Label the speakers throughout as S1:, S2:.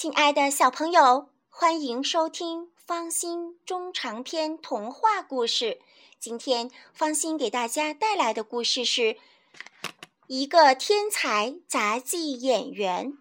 S1: 亲爱的小朋友，欢迎收听方心中长篇童话故事。今天方心给大家带来的故事是一个天才杂技演员。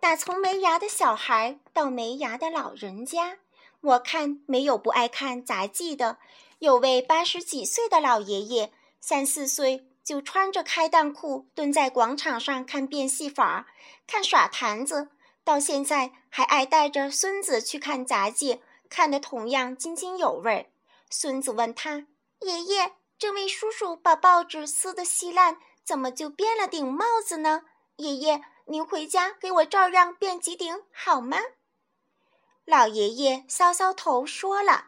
S1: 打从没牙的小孩到没牙的老人家，我看没有不爱看杂技的。有位八十几岁的老爷爷，三四岁就穿着开裆裤蹲在广场上看变戏法、看耍坛子。到现在还爱带着孙子去看杂技，看得同样津津有味。孙子问他：“爷爷，这位叔叔把报纸撕得稀烂，怎么就编了顶帽子呢？爷爷，您回家给我照样编几顶好吗？”老爷爷搔搔头说了：“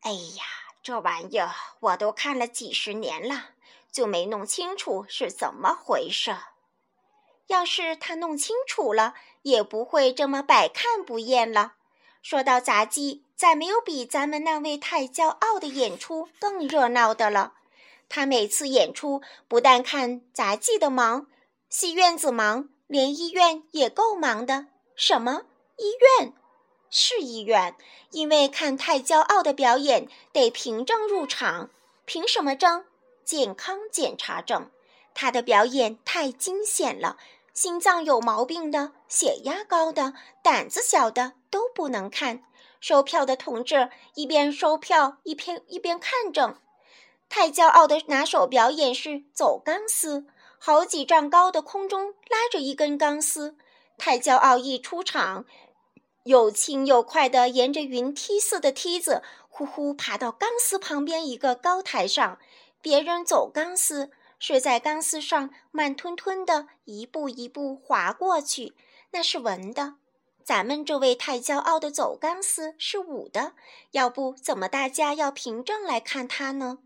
S1: 哎呀，这玩意儿我都看了几十年了，就没弄清楚是怎么回事。要是他弄清楚了。”也不会这么百看不厌了。说到杂技，再没有比咱们那位太骄傲的演出更热闹的了。他每次演出不但看杂技的忙，戏院子忙，连医院也够忙的。什么医院？是医院，因为看太骄傲的表演得凭证入场。凭什么证？健康检查证。他的表演太惊险了。心脏有毛病的、血压高的、胆子小的都不能看。收票的同志一边收票一边一边看着。太骄傲的拿手表演是走钢丝，好几丈高的空中拉着一根钢丝。太骄傲一出场，又轻又快地沿着云梯似的梯子，呼呼爬到钢丝旁边一个高台上。别人走钢丝。是在钢丝上慢吞吞的一步一步滑过去，那是文的。咱们这位太骄傲的走钢丝是武的，要不怎么大家要凭证来看他呢？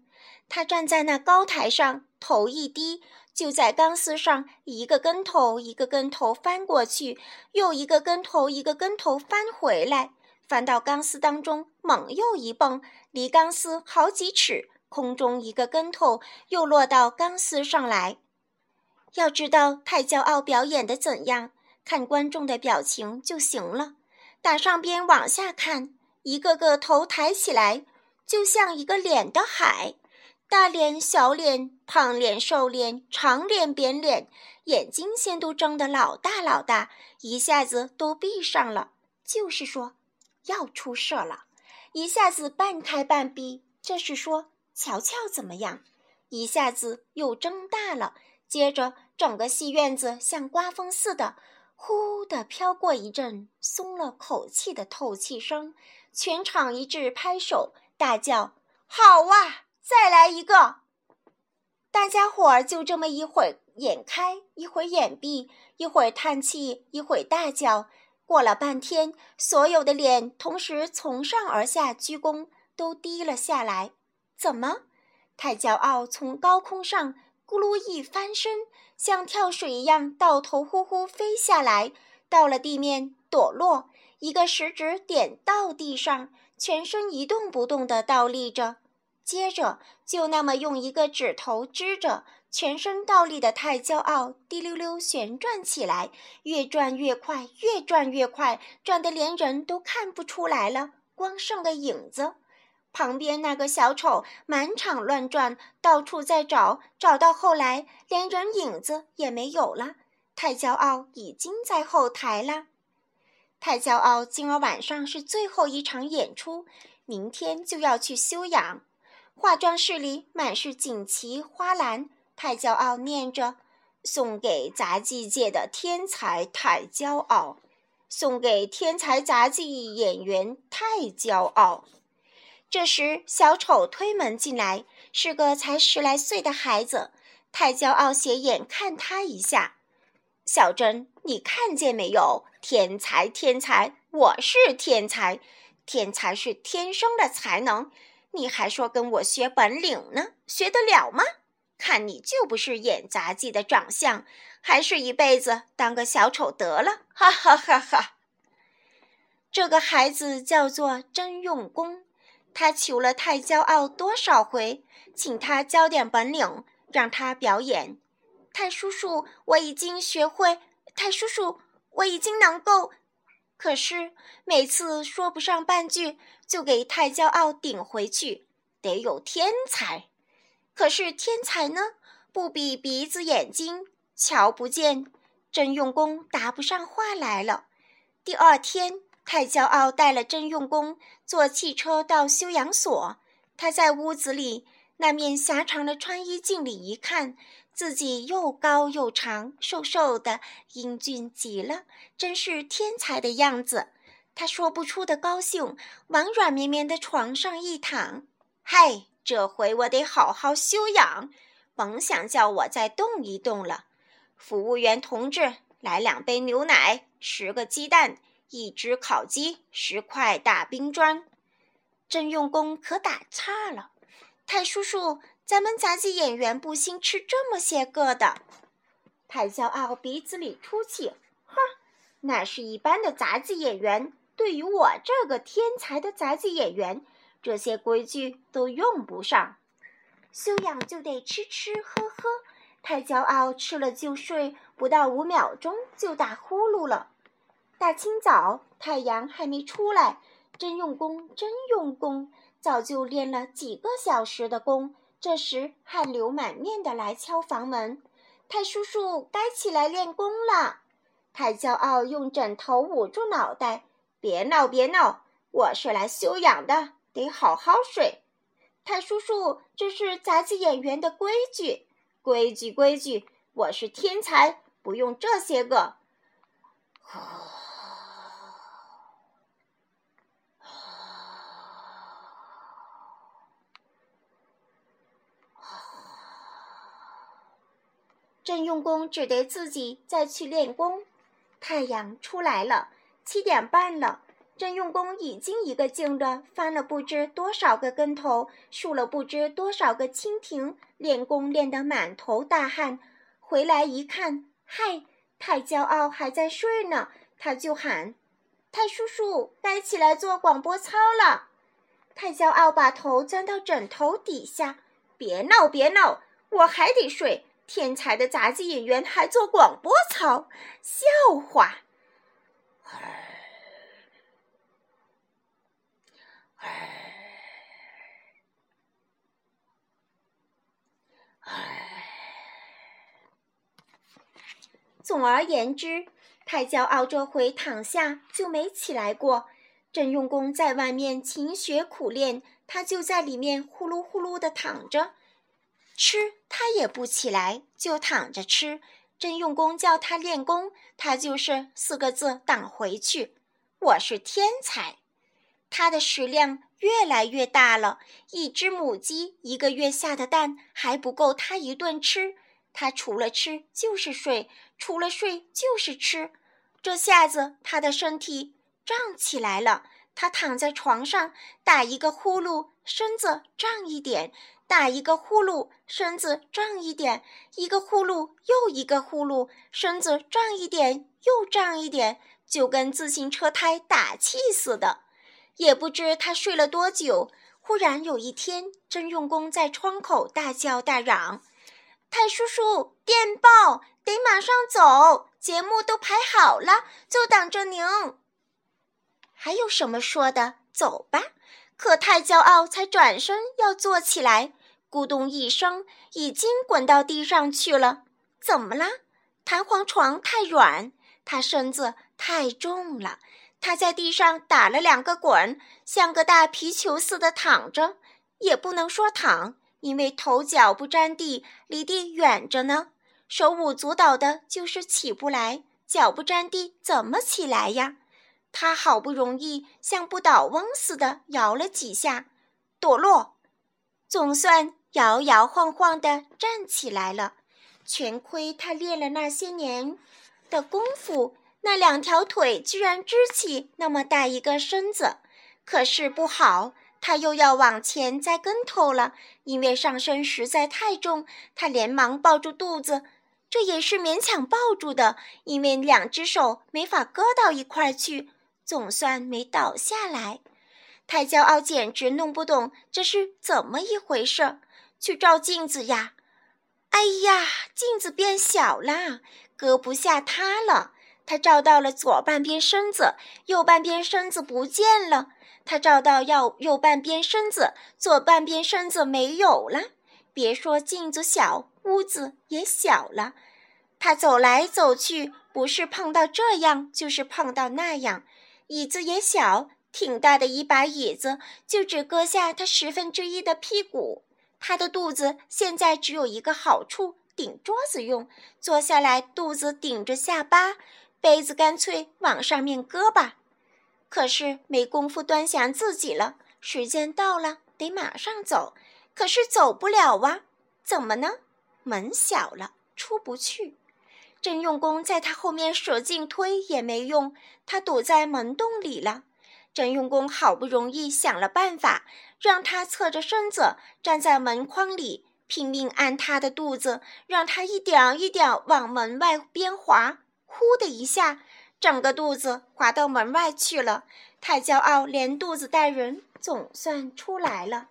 S1: 他站在那高台上，头一低，就在钢丝上一个跟头一个跟头翻过去，又一个跟头一个跟头翻回来，翻到钢丝当中，猛又一蹦，离钢丝好几尺。空中一个跟头，又落到钢丝上来。要知道太骄傲表演的怎样，看观众的表情就行了。打上边往下看，一个个头抬起来，就像一个脸的海，大脸、小脸、胖脸、瘦脸、长脸、扁脸，眼睛先都睁得老大老大，一下子都闭上了，就是说要出事了。一下子半开半闭，这是说。瞧瞧怎么样？一下子又睁大了，接着整个戏院子像刮风似的，呼的飘过一阵松了口气的透气声，全场一致拍手大叫：“好哇！再来一个！”大家伙儿就这么一会儿眼开，一会儿眼闭，一会儿叹气，一会儿大叫。过了半天，所有的脸同时从上而下鞠躬，都低了下来。怎么？太骄傲，从高空上咕噜一翻身，像跳水一样倒头呼呼飞下来，到了地面躲落，一个食指点到地上，全身一动不动地倒立着。接着就那么用一个指头支着，全身倒立的太骄傲，滴溜溜旋转起来，越转越快，越转越快，转得连人都看不出来了，光剩个影子。旁边那个小丑满场乱转，到处在找，找到后来连人影子也没有了。太骄傲已经在后台了。太骄傲，今儿晚上是最后一场演出，明天就要去休养。化妆室里满是锦旗花篮。太骄傲念着：“送给杂技界的天才太骄傲，送给天才杂技演员太骄傲。”这时，小丑推门进来，是个才十来岁的孩子。太骄傲，斜眼看他一下：“小珍，你看见没有？天才，天才，我是天才。天才是天生的才能，你还说跟我学本领呢？学得了吗？看你就不是演杂技的长相，还是一辈子当个小丑得了。”哈哈哈哈！这个孩子叫做真用功。他求了太骄傲多少回，请他教点本领，让他表演。太叔叔，我已经学会。太叔叔，我已经能够。可是每次说不上半句，就给太骄傲顶回去，得有天才。可是天才呢，不比鼻子眼睛，瞧不见。真用功答不上话来了。第二天，太骄傲带了真用功坐汽车到修养所。他在屋子里那面狭长的穿衣镜里一看。自己又高又长，瘦瘦的，英俊极了，真是天才的样子。他说不出的高兴，往软绵绵的床上一躺。嗨，这回我得好好休养，甭想叫我再动一动了。服务员同志，来两杯牛奶，十个鸡蛋，一只烤鸡，十块大冰砖。真用功可打岔了，太叔叔。咱们杂技演员不兴吃这么些个的，太骄傲，鼻子里出气，哼，那是一般的杂技演员。对于我这个天才的杂技演员，这些规矩都用不上。修养就得吃吃喝喝，太骄傲，吃了就睡，不到五秒钟就打呼噜了。大清早，太阳还没出来，真用功，真用功，早就练了几个小时的功。这时，汗流满面的来敲房门。太叔叔，该起来练功了。太骄傲，用枕头捂住脑袋。别闹，别闹，我是来休养的，得好好睡。太叔叔，这是杂技演员的规矩，规矩，规矩。我是天才，不用这些个。郑用功只得自己再去练功。太阳出来了，七点半了。郑用功已经一个劲的翻了不知多少个跟头，竖了不知多少个蜻蜓，练功练得满头大汗。回来一看，嗨，太骄傲还在睡呢。他就喊：“太叔叔，该起来做广播操了。”太骄傲把头钻到枕头底下，别闹，别闹，我还得睡。天才的杂技演员还做广播操，笑话！总而言之，太骄傲这回躺下就没起来过。真用功在外面勤学苦练，他就在里面呼噜呼噜的躺着。吃他也不起来，就躺着吃。真用功叫他练功，他就是四个字挡回去。我是天才。他的食量越来越大了，一只母鸡一个月下的蛋还不够他一顿吃。他除了吃就是睡，除了睡就是吃。这下子他的身体胀起来了。他躺在床上，打一个呼噜，身子胀一点；打一个呼噜，身子胀一点；一个呼噜又一个呼噜，身子胀一点又胀一点，就跟自行车胎打气似的。也不知他睡了多久。忽然有一天，真用功在窗口大叫大嚷：“太叔叔，电报，得马上走，节目都排好了，就等着您。”还有什么说的？走吧！可太骄傲，才转身要坐起来，咕咚一声，已经滚到地上去了。怎么了？弹簧床太软，他身子太重了。他在地上打了两个滚，像个大皮球似的躺着，也不能说躺，因为头脚不沾地，离地远着呢。手舞足蹈的，就是起不来，脚不沾地，怎么起来呀？他好不容易像不倒翁似的摇了几下，躲落，总算摇摇晃晃地站起来了。全亏他练了那些年的功夫，那两条腿居然支起那么大一个身子。可是不好，他又要往前栽跟头了，因为上身实在太重。他连忙抱住肚子，这也是勉强抱住的，因为两只手没法搁到一块儿去。总算没倒下来，太骄傲，简直弄不懂这是怎么一回事。去照镜子呀！哎呀，镜子变小啦，搁不下他了。他照到了左半边身子，右半边身子不见了。他照到要右半边身子，左半边身子没有了。别说镜子小，屋子也小了。他走来走去，不是碰到这样，就是碰到那样。椅子也小，挺大的一把椅子，就只搁下他十分之一的屁股。他的肚子现在只有一个好处，顶桌子用。坐下来，肚子顶着下巴，杯子干脆往上面搁吧。可是没工夫端详自己了，时间到了，得马上走。可是走不了啊，怎么呢？门小了，出不去。真用功在他后面使劲推也没用，他堵在门洞里了。真用功好不容易想了办法，让他侧着身子站在门框里，拼命按他的肚子，让他一点一点往门外边滑。呼的一下，整个肚子滑到门外去了。太骄傲，连肚子带人总算出来了。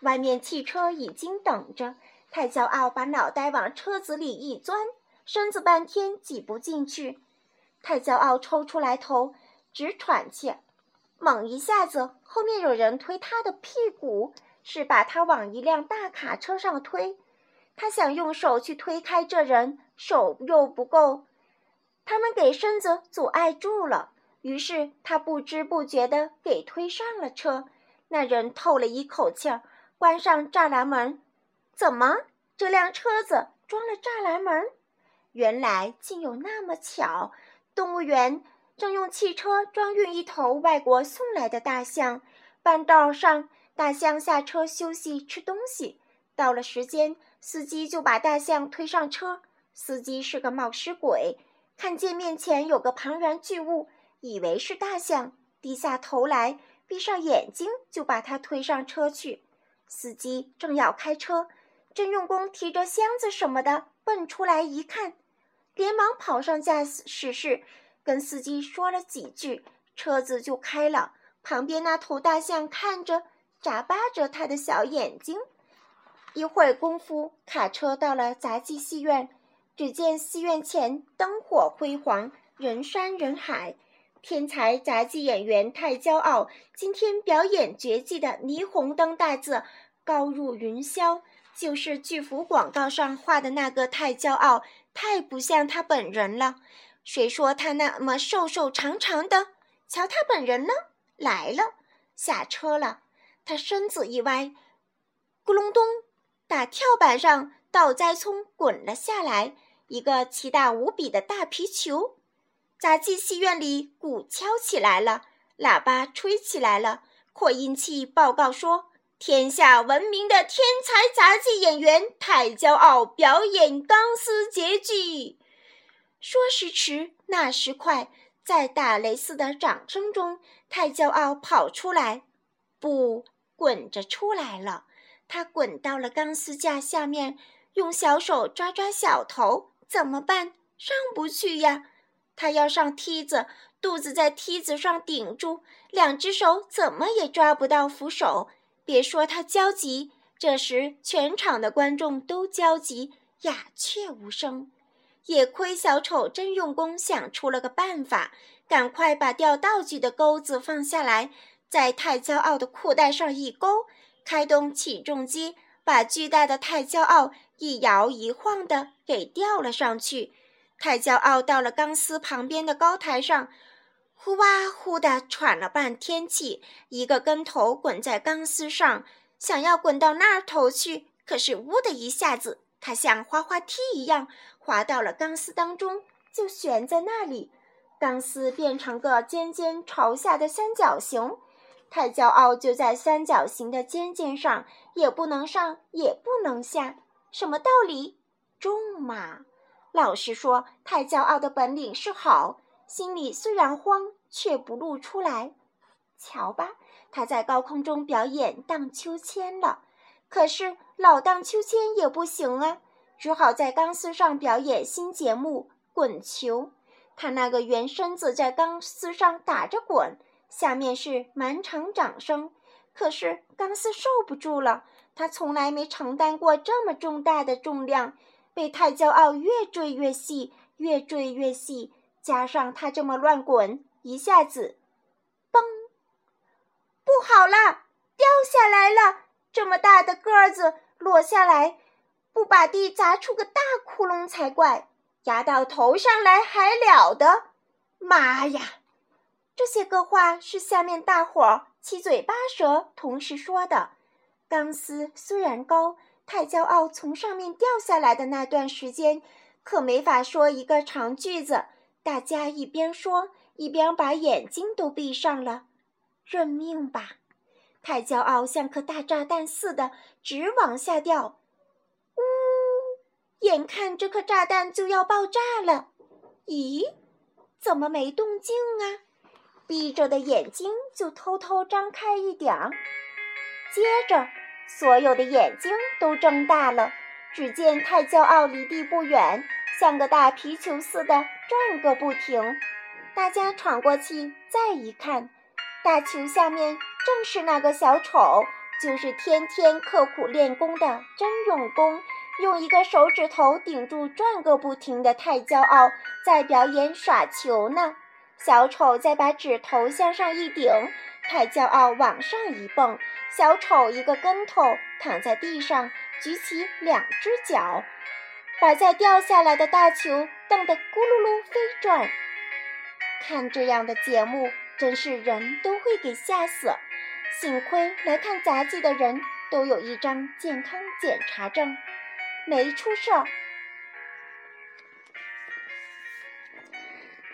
S1: 外面汽车已经等着。太骄傲，把脑袋往车子里一钻。身子半天挤不进去，太骄傲，抽出来头直喘气，猛一下子，后面有人推他的屁股，是把他往一辆大卡车上推。他想用手去推开这人，手又不够，他们给身子阻碍住了。于是他不知不觉地给推上了车。那人透了一口气儿，关上栅栏门。怎么，这辆车子装了栅栏门？原来竟有那么巧！动物园正用汽车装运一头外国送来的大象，半道上大象下车休息吃东西。到了时间，司机就把大象推上车。司机是个冒失鬼，看见面前有个庞然巨物，以为是大象，低下头来，闭上眼睛，就把它推上车去。司机正要开车，郑用功提着箱子什么的蹦出来一看。连忙跑上驾驶室，跟司机说了几句，车子就开了。旁边那头大象看着，眨巴着他的小眼睛。一会儿功夫，卡车到了杂技戏院。只见戏院前灯火辉煌，人山人海。天才杂技演员太骄傲，今天表演绝技的霓虹灯大字高入云霄，就是巨幅广告上画的那个太骄傲。太不像他本人了。谁说他那么瘦瘦长长的？瞧他本人呢，来了，下车了。他身子一歪，咕隆咚，打跳板上倒栽葱滚了下来，一个奇大无比的大皮球。杂技戏院里鼓敲起来了，喇叭吹起来了，扩音器报告说。天下闻名的天才杂技演员太骄傲表演钢丝绝技，说时迟，那时快，在打雷似的掌声中，太骄傲跑出来，不滚着出来了。他滚到了钢丝架下面，用小手抓抓小头，怎么办？上不去呀！他要上梯子，肚子在梯子上顶住，两只手怎么也抓不到扶手。别说他焦急，这时全场的观众都焦急，鸦雀无声。也亏小丑真用功，想出了个办法，赶快把吊道具的钩子放下来，在太骄傲的裤带上一勾，开动起重机，把巨大的太骄傲一摇一晃的给吊了上去。太骄傲到了钢丝旁边的高台上。呼哇呼的喘了半天气，一个跟头滚在钢丝上，想要滚到那儿头去，可是呜的一下子，他像滑滑梯一样滑到了钢丝当中，就悬在那里。钢丝变成个尖尖朝下的三角形，太骄傲就在三角形的尖尖上，也不能上，也不能下，什么道理？重嘛！老实说，太骄傲的本领是好。心里虽然慌，却不露出来。瞧吧，他在高空中表演荡秋千了。可是老荡秋千也不行啊，只好在钢丝上表演新节目——滚球。他那个圆身子在钢丝上打着滚，下面是满场掌声。可是钢丝受不住了，他从来没承担过这么重大的重量，被太骄傲越坠越细，越坠越细。加上他这么乱滚，一下子，嘣！不好了，掉下来了！这么大的个子落下来，不把地砸出个大窟窿才怪！压到头上来还了得！妈呀！这些个话是下面大伙儿七嘴八舌同时说的。钢丝虽然高，太骄傲从上面掉下来的那段时间，可没法说一个长句子。大家一边说，一边把眼睛都闭上了。认命吧！太骄傲像颗大炸弹似的直往下掉。呜！眼看这颗炸弹就要爆炸了，咦？怎么没动静啊？闭着的眼睛就偷偷张开一点儿，接着所有的眼睛都睁大了。只见太骄傲离地不远，像个大皮球似的转个不停。大家喘过气，再一看，大球下面正是那个小丑，就是天天刻苦练功的真用功，用一个手指头顶住转个不停的太骄傲，在表演耍球呢。小丑再把指头向上一顶，太骄傲往上一蹦，小丑一个跟头躺在地上，举起两只脚，把再掉下来的大球蹬得咕噜噜飞转。看这样的节目，真是人都会给吓死。幸亏来看杂技的人都有一张健康检查证，没出事儿。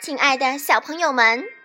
S1: 亲爱的小朋友们。